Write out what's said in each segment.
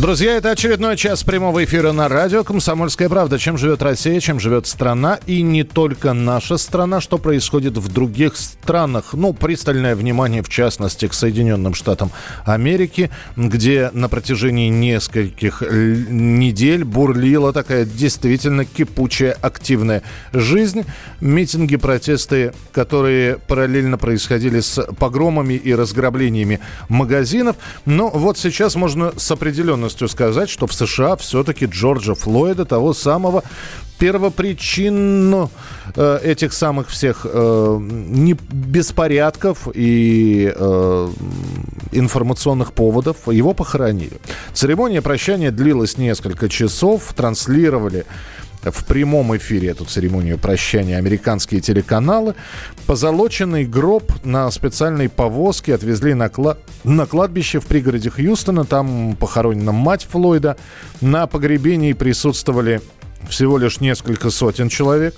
Друзья, это очередной час прямого эфира на радио «Комсомольская правда». Чем живет Россия, чем живет страна. И не только наша страна, что происходит в других странах. Ну, пристальное внимание, в частности, к Соединенным Штатам Америки, где на протяжении нескольких недель бурлила такая действительно кипучая активная жизнь. Митинги, протесты, которые параллельно происходили с погромами и разграблениями магазинов. Но вот сейчас можно с определенным определенностью сказать, что в США все-таки Джорджа Флойда, того самого первопричину э, этих самых всех э, не беспорядков и э, информационных поводов его похоронили. Церемония прощания длилась несколько часов, транслировали в прямом эфире эту церемонию прощания американские телеканалы. Позолоченный гроб на специальной повозке отвезли на, кла- на кладбище в пригороде Хьюстона. Там похоронена мать Флойда. На погребении присутствовали всего лишь несколько сотен человек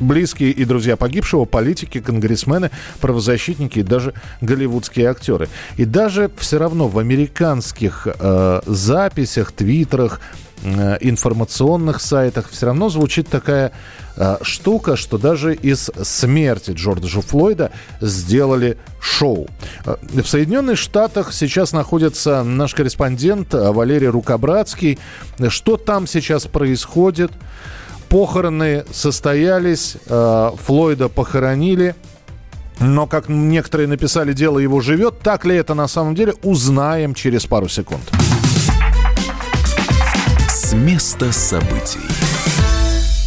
близкие и друзья погибшего, политики, конгрессмены, правозащитники и даже голливудские актеры. И даже все равно в американских э, записях, твиттерах, информационных сайтах все равно звучит такая э, штука, что даже из смерти Джорджа Флойда сделали шоу. Э, в Соединенных Штатах сейчас находится наш корреспондент Валерий Рукобратский. Что там сейчас происходит? Похороны состоялись, Флойда похоронили. Но, как некоторые написали, дело его живет. Так ли это на самом деле, узнаем через пару секунд места событий.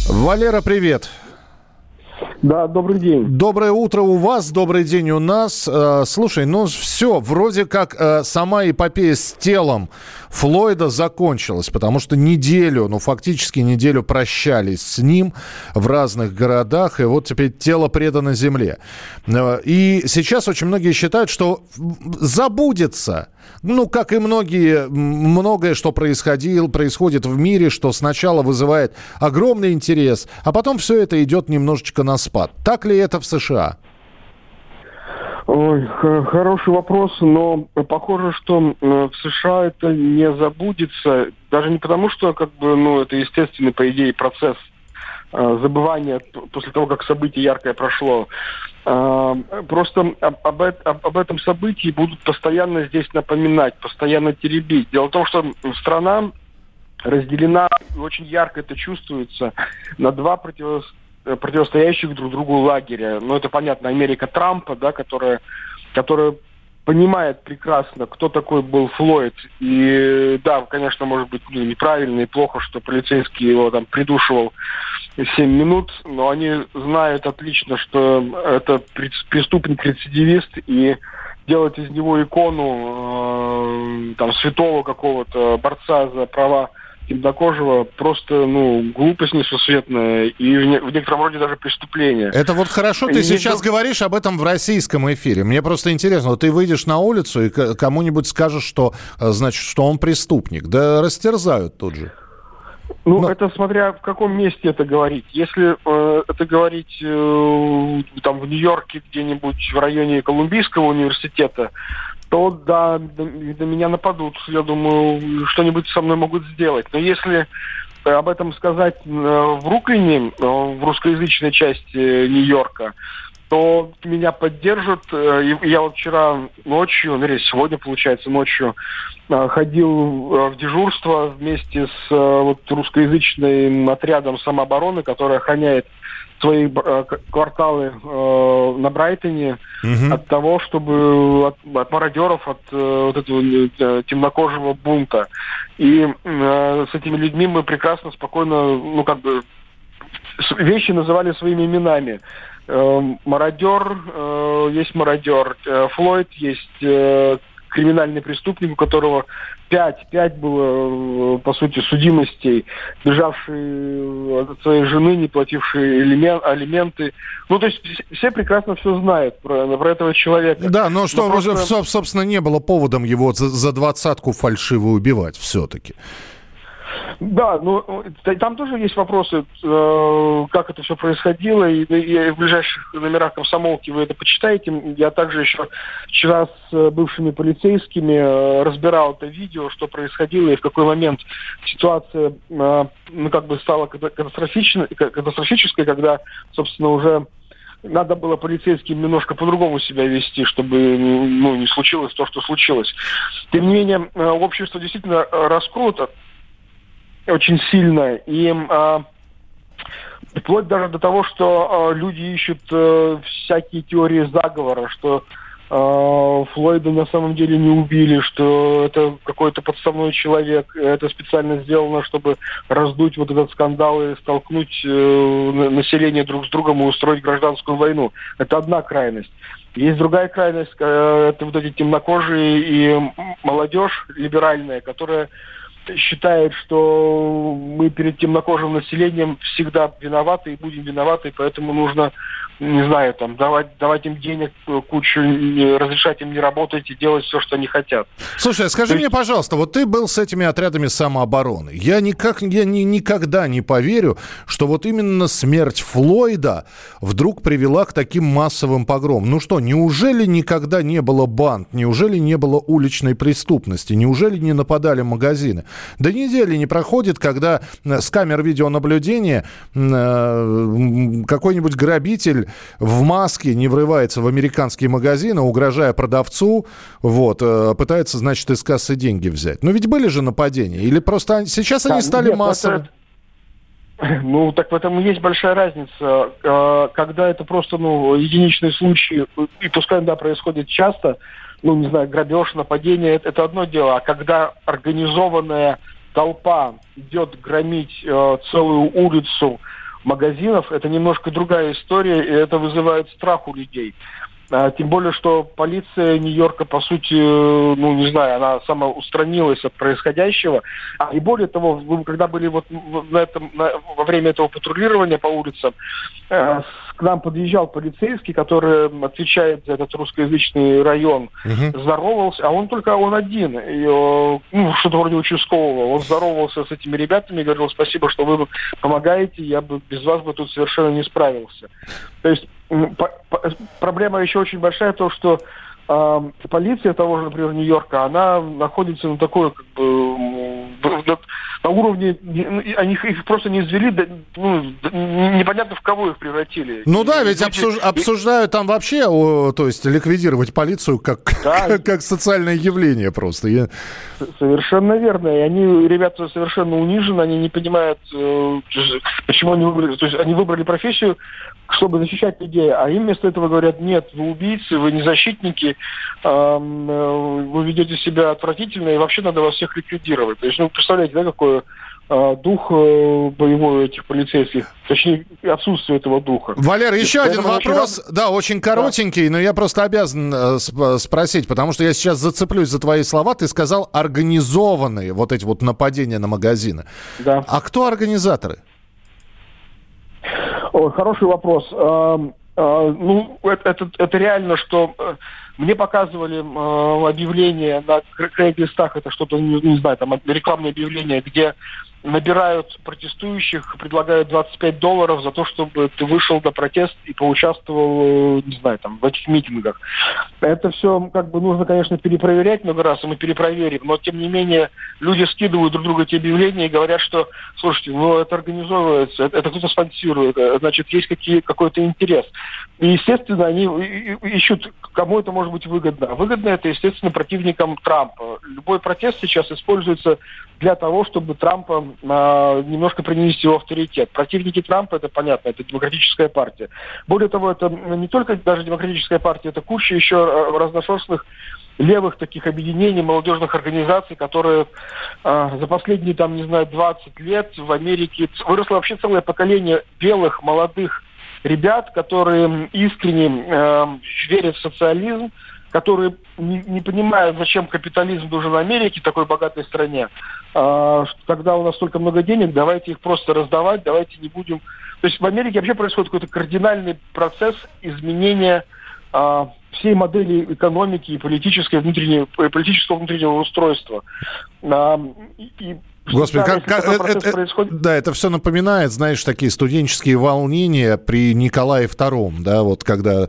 Валера, привет. Да, добрый день. Доброе утро у вас, добрый день у нас. Э, слушай, ну все, вроде как э, сама эпопея с телом Флойда закончилась, потому что неделю, ну фактически неделю прощались с ним в разных городах, и вот теперь тело предано земле. Э, и сейчас очень многие считают, что забудется ну, как и многие, многое, что происходило, происходит в мире, что сначала вызывает огромный интерес, а потом все это идет немножечко на спад. Так ли это в США? Ой, хороший вопрос, но похоже, что в США это не забудется, даже не потому, что как бы, ну, это естественный, по идее, процесс э, забывания после того, как событие яркое прошло. Э, просто об, об, об этом событии будут постоянно здесь напоминать, постоянно теребить. Дело в том, что страна разделена, очень ярко это чувствуется, на два противостояния Э, противостоящих друг другу лагеря. Ну, это понятно, Америка Трампа, да, которая, которая понимает прекрасно, кто такой был Флойд. И да, конечно, может быть ну, неправильно и плохо, что полицейский его там придушивал 7 минут, но они знают отлично, что это преступник-рецидивист, и делать из него икону э, там святого какого-то борца за права темнокожего просто, ну, глупость несусветная и в, в некотором роде даже преступление. Это вот хорошо, ты и сейчас не... говоришь об этом в российском эфире. Мне просто интересно, вот ты выйдешь на улицу и кому-нибудь скажешь, что, э, значит, что он преступник. Да растерзают тут же. Ну, Но... это смотря в каком месте это говорить. Если э, это говорить э, там в Нью-Йорке где-нибудь в районе Колумбийского университета, то да, на меня нападут. Я думаю, что-нибудь со мной могут сделать. Но если об этом сказать э, в Бруклине, э, в русскоязычной части Нью-Йорка, то меня поддержат. Э, я вот вчера ночью, вернее, сегодня, получается, ночью ходил в дежурство вместе с вот, русскоязычным отрядом самообороны, который охраняет свои э, кварталы э, на Брайтоне угу. от того, чтобы от, от мародеров, от э, вот этого э, темнокожего бунта. И э, с этими людьми мы прекрасно, спокойно, ну как бы вещи называли своими именами. Э, мародер э, есть мародер, э, Флойд есть э, криминальный преступник, у которого пять, пять было, по сути, судимостей, бежавшие от своей жены, не платившие элемент, алименты. Ну, то есть все прекрасно все знают про, про этого человека. Да, но что, но просто... собственно, не было поводом его за, за двадцатку фальшиво убивать все-таки. Да, ну там тоже есть вопросы, э, как это все происходило, и, в ближайших номерах комсомолки вы это почитаете. Я также еще вчера с э, бывшими полицейскими э, разбирал это видео, что происходило и в какой момент ситуация ну, как бы стала катастрофичной, катастрофической, когда, собственно, уже надо было полицейским немножко по-другому себя вести, чтобы ну, не случилось то, что случилось. Тем не менее, общество действительно раскруто очень сильно. И а, вплоть даже до того, что а, люди ищут а, всякие теории заговора, что а, Флойда на самом деле не убили, что это какой-то подставной человек, это специально сделано, чтобы раздуть вот этот скандал и столкнуть э, население друг с другом и устроить гражданскую войну. Это одна крайность. Есть другая крайность, э, это вот эти темнокожие и молодежь либеральная, которая считает, что мы перед темнокожим населением всегда виноваты и будем виноваты, поэтому нужно не знаю, там, давать, давать им денег кучу, разрешать им не работать и делать все, что они хотят. Слушай, а скажи есть... мне, пожалуйста, вот ты был с этими отрядами самообороны. Я, никак, я ни, никогда не поверю, что вот именно смерть Флойда вдруг привела к таким массовым погромам. Ну что, неужели никогда не было банд? Неужели не было уличной преступности? Неужели не нападали магазины? До недели не проходит, когда э, с камер видеонаблюдения э, какой-нибудь грабитель в маске не врывается в американские магазины, угрожая продавцу, вот, э, пытается, значит, из кассы деньги взять. Но ведь были же нападения? Или просто сейчас да, они стали массовыми? Ну, так в этом и есть большая разница. Когда это просто, ну, единичный случай, и пускай, да, происходит часто, ну, не знаю, грабеж, нападение, это, это одно дело. А когда организованная толпа идет громить э, целую улицу, магазинов, это немножко другая история, и это вызывает страх у людей. А, тем более, что полиция Нью-Йорка, по сути, ну, не знаю, она самоустранилась от происходящего. А и более того, когда были вот на этом, на, во время этого патрулирования по улицам, э, к нам подъезжал полицейский, который отвечает за этот русскоязычный район, угу. здоровался, а он только он один, и, э, ну, что-то вроде участкового. Он здоровался с этими ребятами и говорил, спасибо, что вы помогаете, я бы без вас бы тут совершенно не справился. То есть проблема еще очень большая, то, что э, полиция того же, например, Нью-Йорка, она находится на такой, как бы, на уровне, ну, они их просто не извели, ну, непонятно в кого их превратили. Ну да, ведь обсуж, обсуждают там вообще, о, то есть ликвидировать полицию как, да. как, как социальное явление просто. Я... Совершенно верно. И они, ребята, совершенно унижены, они не понимают, э, почему они выбрали, то есть они выбрали профессию, чтобы защищать людей, а им вместо этого говорят, нет, вы убийцы, вы не защитники, э, вы ведете себя отвратительно, и вообще надо вас всех ликвидировать. То есть, ну, представляете, да, какой э, дух э, боевой этих полицейских, точнее, отсутствие этого духа. Валер, еще один вопрос, очень... да, очень коротенький, да. но я просто обязан спросить, потому что я сейчас зацеплюсь за твои слова, ты сказал организованные вот эти вот нападения на магазины. Да. А кто организаторы? Хороший вопрос. Ну, это, это реально, что э, мне показывали объявления на крейг-листах, это что-то, не знаю, там рекламное объявление, где набирают протестующих, предлагают 25 долларов за то, чтобы ты вышел на протест и поучаствовал, не знаю, там, в этих митингах. Это все, как бы, нужно, конечно, перепроверять много раз, и мы перепроверим, но, тем не менее, люди скидывают друг другу эти объявления и говорят, что, слушайте, ну, это организовывается, это, это кто-то спонсирует, э, значит, есть какие, какой-то интерес. И, естественно, они ищут, кому это может быть выгодно. Выгодно это, естественно, противникам Трампа. Любой протест сейчас используется для того, чтобы Трампа э, немножко принести его авторитет. Противники Трампа, это понятно, это демократическая партия. Более того, это не только даже демократическая партия, это куча еще э, разношерстных левых таких объединений, молодежных организаций, которые э, за последние, там, не знаю, 20 лет в Америке выросло вообще целое поколение белых, молодых ребят, которые искренне э, верят в социализм, которые не, не понимают, зачем капитализм нужен Америке, такой богатой стране. А, когда у нас столько много денег, давайте их просто раздавать, давайте не будем... То есть в Америке вообще происходит какой-то кардинальный процесс изменения а, всей модели экономики и политической внутренней, политического внутреннего устройства. А, и Господи, как, как это, это, происходит... да, это все напоминает, знаешь, такие студенческие волнения при Николае II, да, вот когда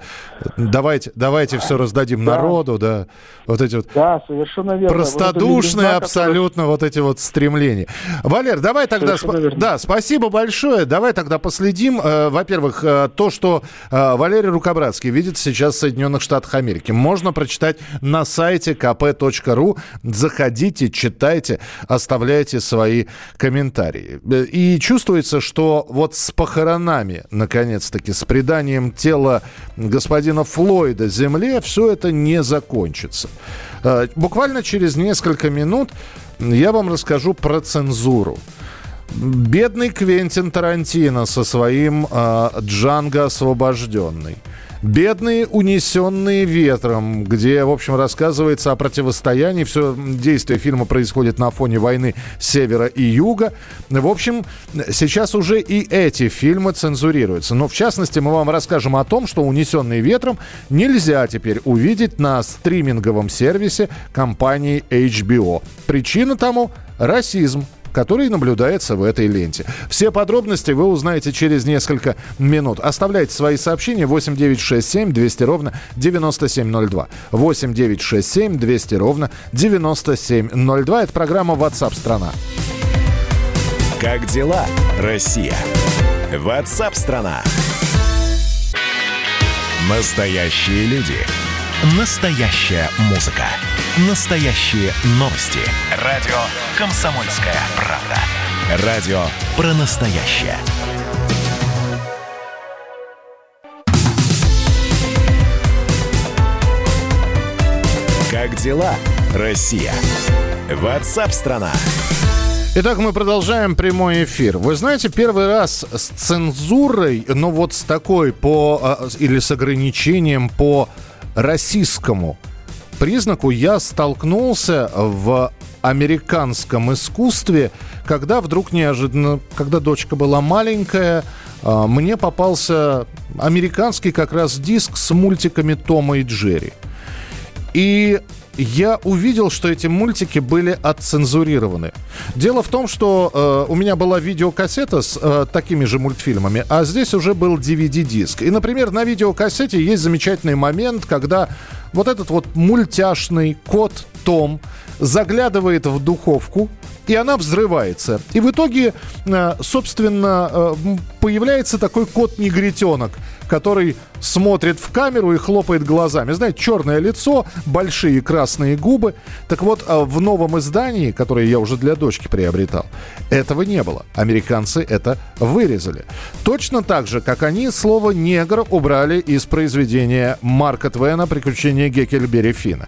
давайте, давайте все раздадим да. народу, да, вот эти вот. Да, совершенно верно. Простодушные вот абсолютно который... вот эти вот стремления. Валер, давай тогда, сп... да, спасибо большое, давай тогда последим. Э, во-первых, э, то, что э, Валерий Рукобратский видит сейчас в Соединенных Штатах Америки, можно прочитать на сайте kp.ru. Заходите, читайте, оставляйте свои комментарии. И чувствуется, что вот с похоронами, наконец-таки, с преданием тела господина Флойда земле, все это не закончится. Э, буквально через несколько минут я вам расскажу про цензуру. Бедный Квентин Тарантино со своим э, Джанго освобожденный. «Бедные, унесенные ветром», где, в общем, рассказывается о противостоянии. Все действие фильма происходит на фоне войны севера и юга. В общем, сейчас уже и эти фильмы цензурируются. Но, в частности, мы вам расскажем о том, что «Унесенные ветром» нельзя теперь увидеть на стриминговом сервисе компании HBO. Причина тому – расизм который наблюдается в этой ленте. Все подробности вы узнаете через несколько минут. Оставляйте свои сообщения 8967 200 ровно 9702. 8967 200 ровно 9702. Это программа WhatsApp страна. Как дела, Россия? WhatsApp страна. Настоящие люди. Настоящая музыка. Настоящие новости. Радио «Комсомольская правда». Радио про настоящее. Как дела, Россия? Ватсап-страна! Итак, мы продолжаем прямой эфир. Вы знаете, первый раз с цензурой, ну вот с такой по а, или с ограничением по российскому признаку я столкнулся в американском искусстве, когда вдруг неожиданно, когда дочка была маленькая, а, мне попался американский как раз диск с мультиками Тома и Джерри. И я увидел, что эти мультики были отцензурированы. Дело в том, что э, у меня была видеокассета с э, такими же мультфильмами, а здесь уже был DVD-диск. И, например, на видеокассете есть замечательный момент, когда вот этот вот мультяшный кот Том заглядывает в духовку, и она взрывается. И в итоге, э, собственно, э, появляется такой кот-негритенок, который смотрит в камеру и хлопает глазами. Знаете, черное лицо, большие красные губы. Так вот, а в новом издании, которое я уже для дочки приобретал, этого не было. Американцы это вырезали. Точно так же, как они слово «негр» убрали из произведения Марка Твена «Приключения Геккельбери Фина».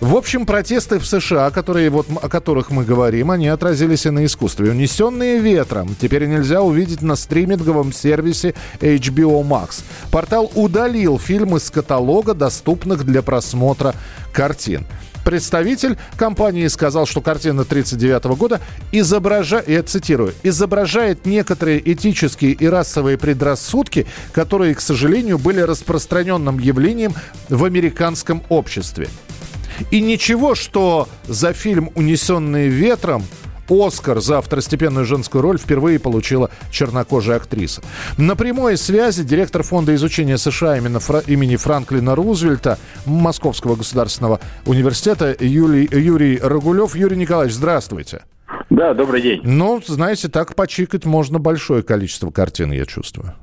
В общем, протесты в США, которые, вот, о которых мы говорим, они отразились и на искусстве. Унесенные ветром теперь нельзя увидеть на стриминговом сервисе HBO Max. Портал удалил фильм из каталога доступных для просмотра картин. Представитель компании сказал, что картина 1939 года изображает, я цитирую, изображает некоторые этические и расовые предрассудки, которые, к сожалению, были распространенным явлением в американском обществе. И ничего, что за фильм «Унесенные ветром» Оскар за второстепенную женскую роль впервые получила чернокожая актриса. На прямой связи директор Фонда изучения США имени Франклина Рузвельта Московского государственного университета Юлий, Юрий Рогулев. Юрий Николаевич, здравствуйте. Да, добрый день. Ну, знаете, так почикать можно большое количество картин, я чувствую.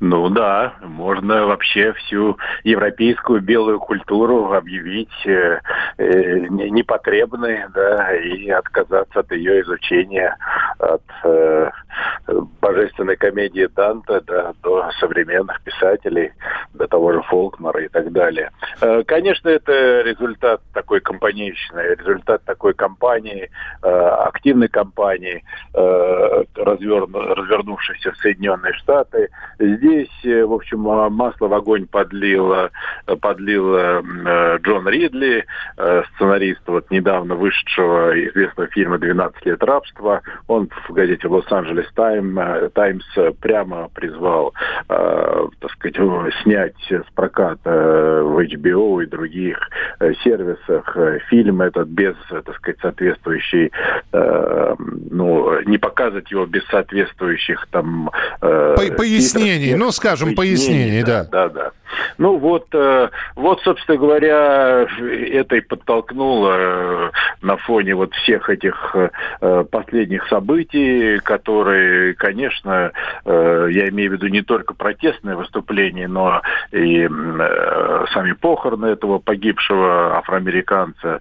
Ну да, можно вообще всю европейскую белую культуру объявить э, э, непотребной, да, и отказаться от ее изучения, от э, божественной комедии Данте да, до современных писателей, до того же Фолкнера и так далее. Э, конечно, это результат такой компанейщины, результат такой кампании, э, активной кампании, э, разверну, развернувшейся в Соединенные Штаты. Здесь, в общем, масло в огонь подлила подлил Джон Ридли, сценарист вот недавно вышедшего известного фильма «12 лет рабства». Он в газете «Лос-Анджелес Таймс» прямо призвал, так сказать, снять с проката в HBO и других сервисах фильм этот без, так сказать, соответствующей, ну, не показывать его без соответствующих там... Э, пояснений, ну, скажем, пояснений, да. Да, да. Ну вот, э, вот, собственно говоря, это и подтолкнуло э, на фоне вот всех этих э, последних событий, которые, конечно, я имею в виду не только протестные выступления, но и сами похороны этого погибшего афроамериканца,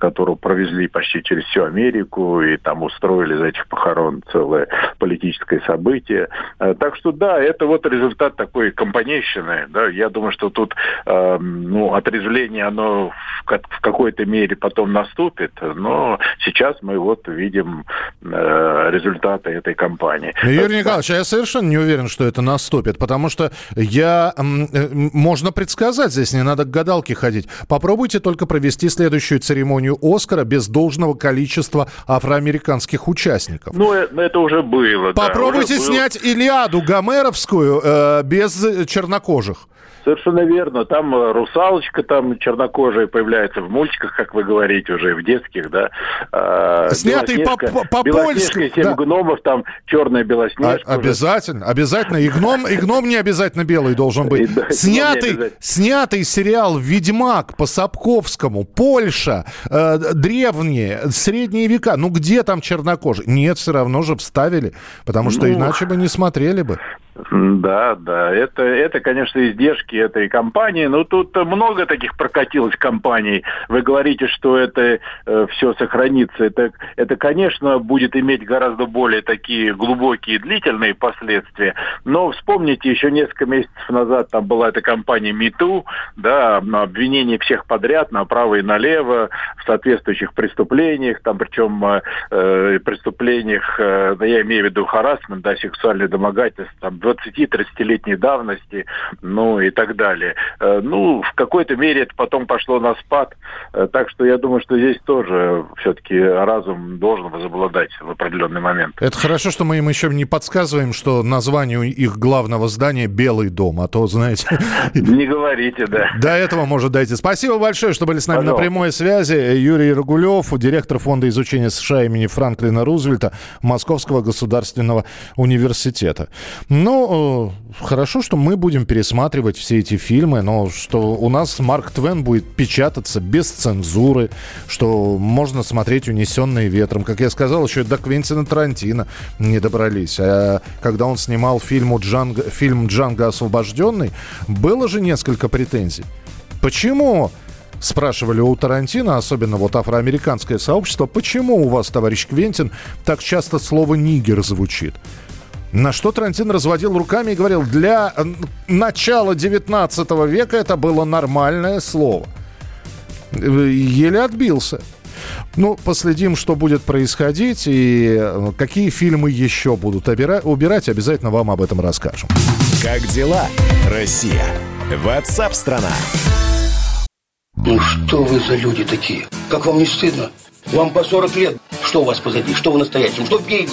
которого провезли почти через всю Америку, и там устроили за этих похорон целое политическое событие. Так что да, это вот результат такой компанейщины. Да, я думаю, что тут э, ну, отрезвление, оно в, в какой-то мере потом наступит, но сейчас мы вот видим э, результаты этой кампании. Ну, Юрий Николаевич, я совершенно не уверен, что это наступит, потому что я... Э, можно предсказать, здесь не надо к гадалке ходить. Попробуйте только провести следующую церемонию «Оскара» без должного количества афроамериканских участников. Ну, э, это уже было. Попробуйте да, уже снять было. Илиаду Гомеровскую э, без чернокожих. Совершенно верно. Там э, русалочка там чернокожая появляется в мультиках, как вы говорите, уже в детских, да. А, Снятый по-польски. Семь да. гномов, там черная белоснежка. А, обязательно, обязательно. И гном, и гном не обязательно белый должен быть. снятый, снятый сериал «Ведьмак» по Сапковскому, Польша, э, древние, средние века. Ну где там чернокожий? Нет, все равно же вставили, потому что ну, иначе бы не смотрели бы. Да, да, это, это, конечно, издержки этой компании, но тут много таких прокатилось компаний. Вы говорите, что это э, все сохранится. Это, это, конечно, будет иметь гораздо более такие глубокие длительные последствия. Но вспомните, еще несколько месяцев назад там была эта компания МИТУ, да, обвинение всех подряд, направо и налево, в соответствующих преступлениях, там причем э, э преступлениях, э, я имею в виду харасмент, да, сексуальное домогательство, там 20-30-летней давности, ну и так далее. Э, ну, в какой-то мере это потом пошло на спад, э, так что я думаю, что здесь тоже все-таки разум должен возобладать в определенный момент. Это хорошо, что мы им еще не подсказываем, что название их главного здания «Белый дом», а то, знаете... Не говорите, да. До этого может дойти. Спасибо большое, что были с нами Пожалуйста. на прямой связи. Юрий Рогулев, директор Фонда изучения США имени Франклина Рузвельта Московского государственного университета. Ну, ну, э, хорошо, что мы будем пересматривать все эти фильмы, но что у нас Марк Твен будет печататься без цензуры, что можно смотреть «Унесенные ветром». Как я сказал, еще до Квентина Тарантино не добрались. А когда он снимал фильм «Джанго», фильм «Джанго освобожденный», было же несколько претензий. Почему спрашивали у Тарантино, особенно вот афроамериканское сообщество, почему у вас, товарищ Квентин, так часто слово «нигер» звучит? На что Тарантино разводил руками и говорил, для э, начала 19 века это было нормальное слово. Еле отбился. Ну, последим, что будет происходить и э, какие фильмы еще будут убирать. Обязательно вам об этом расскажем. Как дела, Россия? Ватсап-страна! Ну что вы за люди такие? Как вам не стыдно? Вам по 40 лет. Что у вас позади? Что вы настоящем? Что впереди?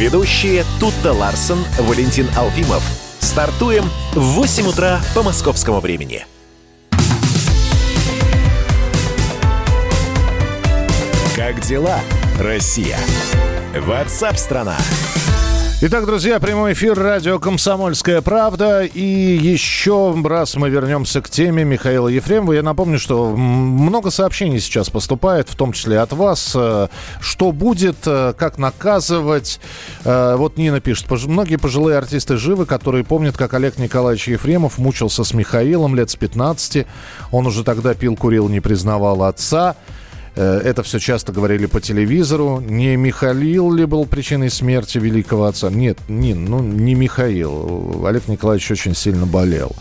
Ведущие Тутта Ларсон, Валентин Алфимов. Стартуем в 8 утра по московскому времени. Как дела, Россия? Ватсап-страна! Итак, друзья, прямой эфир радио «Комсомольская правда». И еще раз мы вернемся к теме Михаила Ефремова. Я напомню, что много сообщений сейчас поступает, в том числе от вас. Э, что будет, э, как наказывать. Э, вот Нина пишет. Многие пожилые артисты живы, которые помнят, как Олег Николаевич Ефремов мучился с Михаилом лет с 15. Он уже тогда пил, курил, не признавал отца. Э, это все часто говорили по телевизору. Не Михаил ли был причиной смерти великого отца? Нет, не, ну, не Михаил. Олег Николаевич очень сильно болел.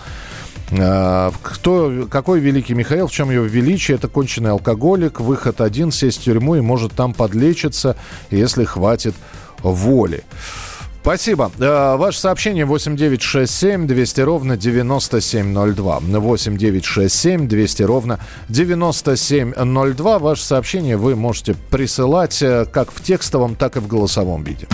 А, кто, какой великий Михаил, в чем его величие? Это конченый алкоголик, выход один, сесть в тюрьму и может там подлечиться, если хватит воли. Спасибо. Э, ваше сообщение 8967 200 ровно 9702. 8967 200 ровно 9702. Ваше сообщение вы можете присылать э, как в текстовом, так и в голосовом виде.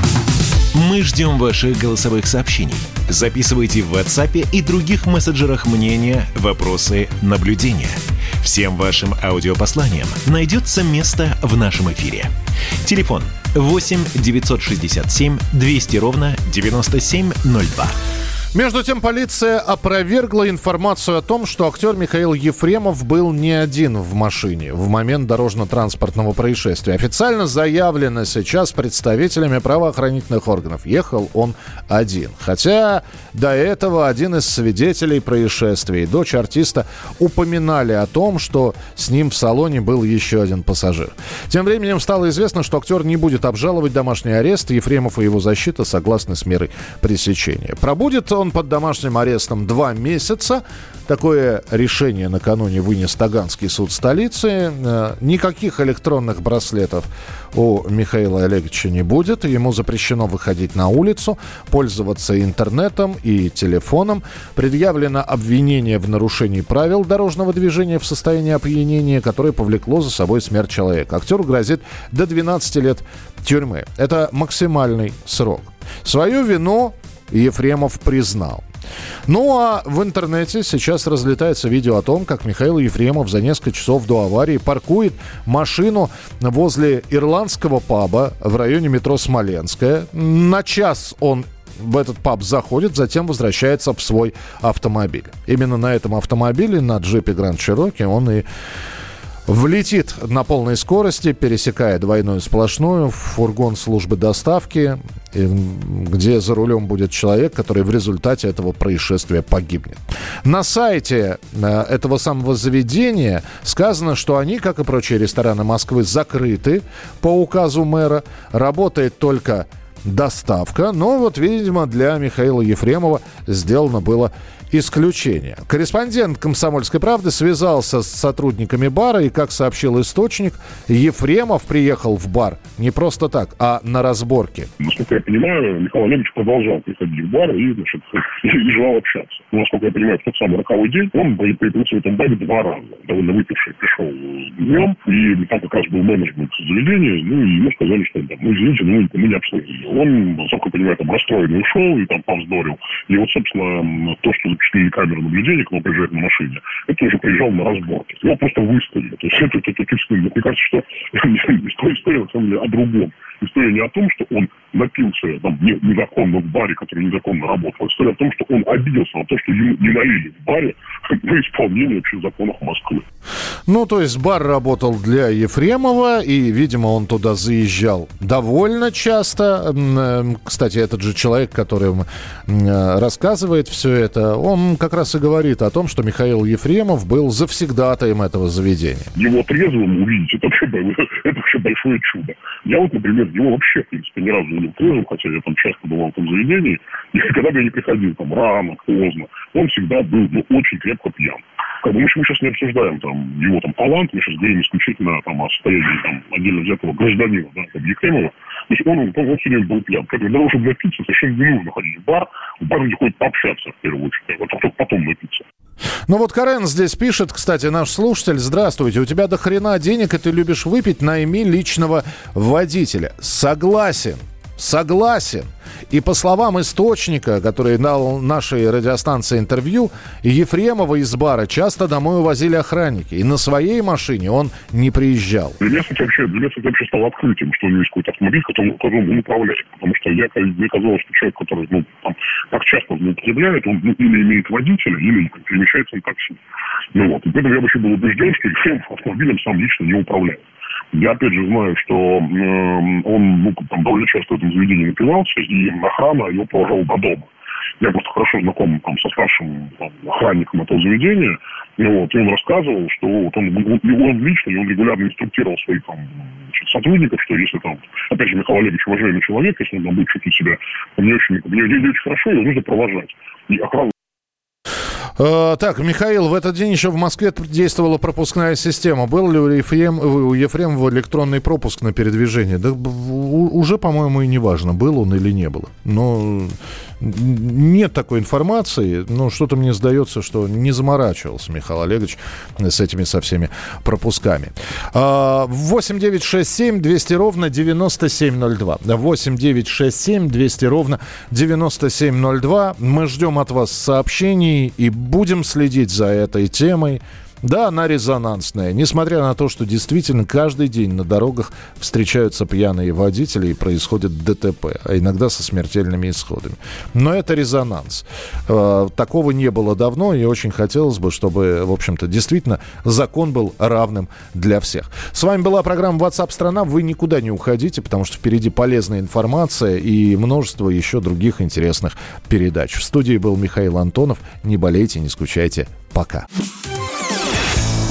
Мы ждем ваших голосовых сообщений. Записывайте в WhatsApp и других мессенджерах мнения, вопросы, наблюдения. Всем вашим аудиопосланиям найдется место в нашем эфире. Телефон 8 967 200 ровно 9702. Между тем, полиция опровергла информацию о том, что актер Михаил Ефремов был не один в машине в момент дорожно-транспортного происшествия. Официально заявлено сейчас представителями правоохранительных органов. Ехал он один. Хотя до этого один из свидетелей происшествия, дочь артиста, упоминали о том, что с ним в салоне был еще один пассажир. Тем временем стало известно, что актер не будет обжаловать домашний арест. Ефремов и его защита согласны с мерой пресечения. Пробудет он он под домашним арестом два месяца. Такое решение накануне вынес Таганский суд столицы. Э, никаких электронных браслетов у Михаила Олеговича не будет. Ему запрещено выходить на улицу, пользоваться интернетом и телефоном. Предъявлено обвинение в нарушении правил дорожного движения в состоянии опьянения, которое повлекло за собой смерть человека. Актеру грозит до 12 лет тюрьмы. Это максимальный срок. Свою вину Ефремов признал. Ну а в интернете сейчас разлетается видео о том, как Михаил Ефремов за несколько часов до аварии паркует машину возле ирландского паба в районе метро Смоленская. На час он в этот паб заходит, затем возвращается в свой автомобиль. Именно на этом автомобиле, на джипе Гранд Чироки, он и влетит на полной скорости, пересекая двойную сплошную в фургон службы доставки, где за рулем будет человек, который в результате этого происшествия погибнет. На сайте э, этого самого заведения сказано, что они, как и прочие рестораны Москвы, закрыты по указу мэра. Работает только доставка. Но вот, видимо, для Михаила Ефремова сделано было исключение. Корреспондент «Комсомольской правды» связался с сотрудниками бара, и, как сообщил источник, Ефремов приехал в бар не просто так, а на разборке. Насколько я понимаю, Михаил Олегович продолжал приходить в бар и, значит, и желал общаться. Но, насколько я понимаю, в тот самый роковой день он появился в этом баре два раза. Довольно выпивший пришел днем, и там как раз был менеджмент заведения, ну, и ему сказали, что, ну, извините, ну, мы не обслужили. Он, насколько я понимаю, там расстроенный ушел и там повздорил. И вот, собственно, то, что запечатлели камеры наблюдения, когда он приезжает на машине, это уже приезжал на разборки. Его просто выставили. То есть это, это, это, это мне кажется, что история, на самом деле, о другом. История не о том, что он напился там, незаконно в баре, который незаконно работал. История о том, что он обиделся на то, что ему не налили в баре на исполнение вообще законов Москвы. Ну, то есть бар работал для Ефремова, и, видимо, он туда заезжал довольно часто. Эм, кстати, этот же человек, который э, рассказывает все это, он как раз и говорит о том, что Михаил Ефремов был завсегдатаем этого заведения. Его трезвым увидеть, это вообще, это вообще большое чудо. Я вот, например, его вообще, в принципе, ни разу не трезвым, хотя я там часто бывал в этом заведении, и когда бы я не приходил там рано, поздно, он всегда был ну, очень крепко пьян. Бы мы, сейчас не обсуждаем там его там талант, мы сейчас говорим исключительно там, о состоянии там, отдельно взятого гражданина, да, там, Ефремова. То есть он, он, он все время был пьян. Как для того, чтобы напиться, совершенно не нужно ходить в бар. В бар люди ходят пообщаться в первую очередь, а только потом напиться. Ну вот Карен здесь пишет, кстати, наш слушатель, здравствуйте, у тебя до хрена денег, и ты любишь выпить, найми личного водителя. Согласен. Согласен. И по словам источника, который дал нашей радиостанции интервью, Ефремова из бара часто домой увозили охранники. И на своей машине он не приезжал. Для меня, кстати, вообще, для меня, вообще стало открытием, что у него есть какой-то автомобиль, которым, которым он управляет. Потому что я, мне казалось, что человек, который ну, там, так часто злоупотребляет, он ну, или имеет водителя, или перемещается на такси. Ну вот. И поэтому я вообще был убежден, что Ефремов автомобилем сам лично не управляет. Я опять же знаю, что э, он ну, там, довольно часто в этом заведении напивался, и охрана его положила до дома. Я просто хорошо знаком там, со старшим там, охранником этого заведения, и, вот, и он рассказывал, что вот он, он, он лично, и он регулярно инструктировал своих там, сотрудников, что если там, опять же, Михаил Олегович уважаемый человек, если он там будет чувствовать себя не очень, не, не, очень хорошо, его нужно провожать. И охрана так, Михаил, в этот день еще в Москве действовала пропускная система. Был ли у, Ефрем, у Ефремова электронный пропуск на передвижение? Да уже, по-моему, и не важно, был он или не был. Но нет такой информации. Ну, что-то мне сдается, что не заморачивался Михаил Олегович с этими со всеми пропусками. 8 9 6 7 200 ровно 9702. 8 9 6 7 200 ровно 9702. Мы ждем от вас сообщений и будем следить за этой темой. Да, она резонансная. Несмотря на то, что действительно каждый день на дорогах встречаются пьяные водители и происходит ДТП, а иногда со смертельными исходами. Но это резонанс. Э, такого не было давно, и очень хотелось бы, чтобы, в общем-то, действительно закон был равным для всех. С вами была программа WhatsApp страна. Вы никуда не уходите, потому что впереди полезная информация и множество еще других интересных передач. В студии был Михаил Антонов. Не болейте, не скучайте. Пока.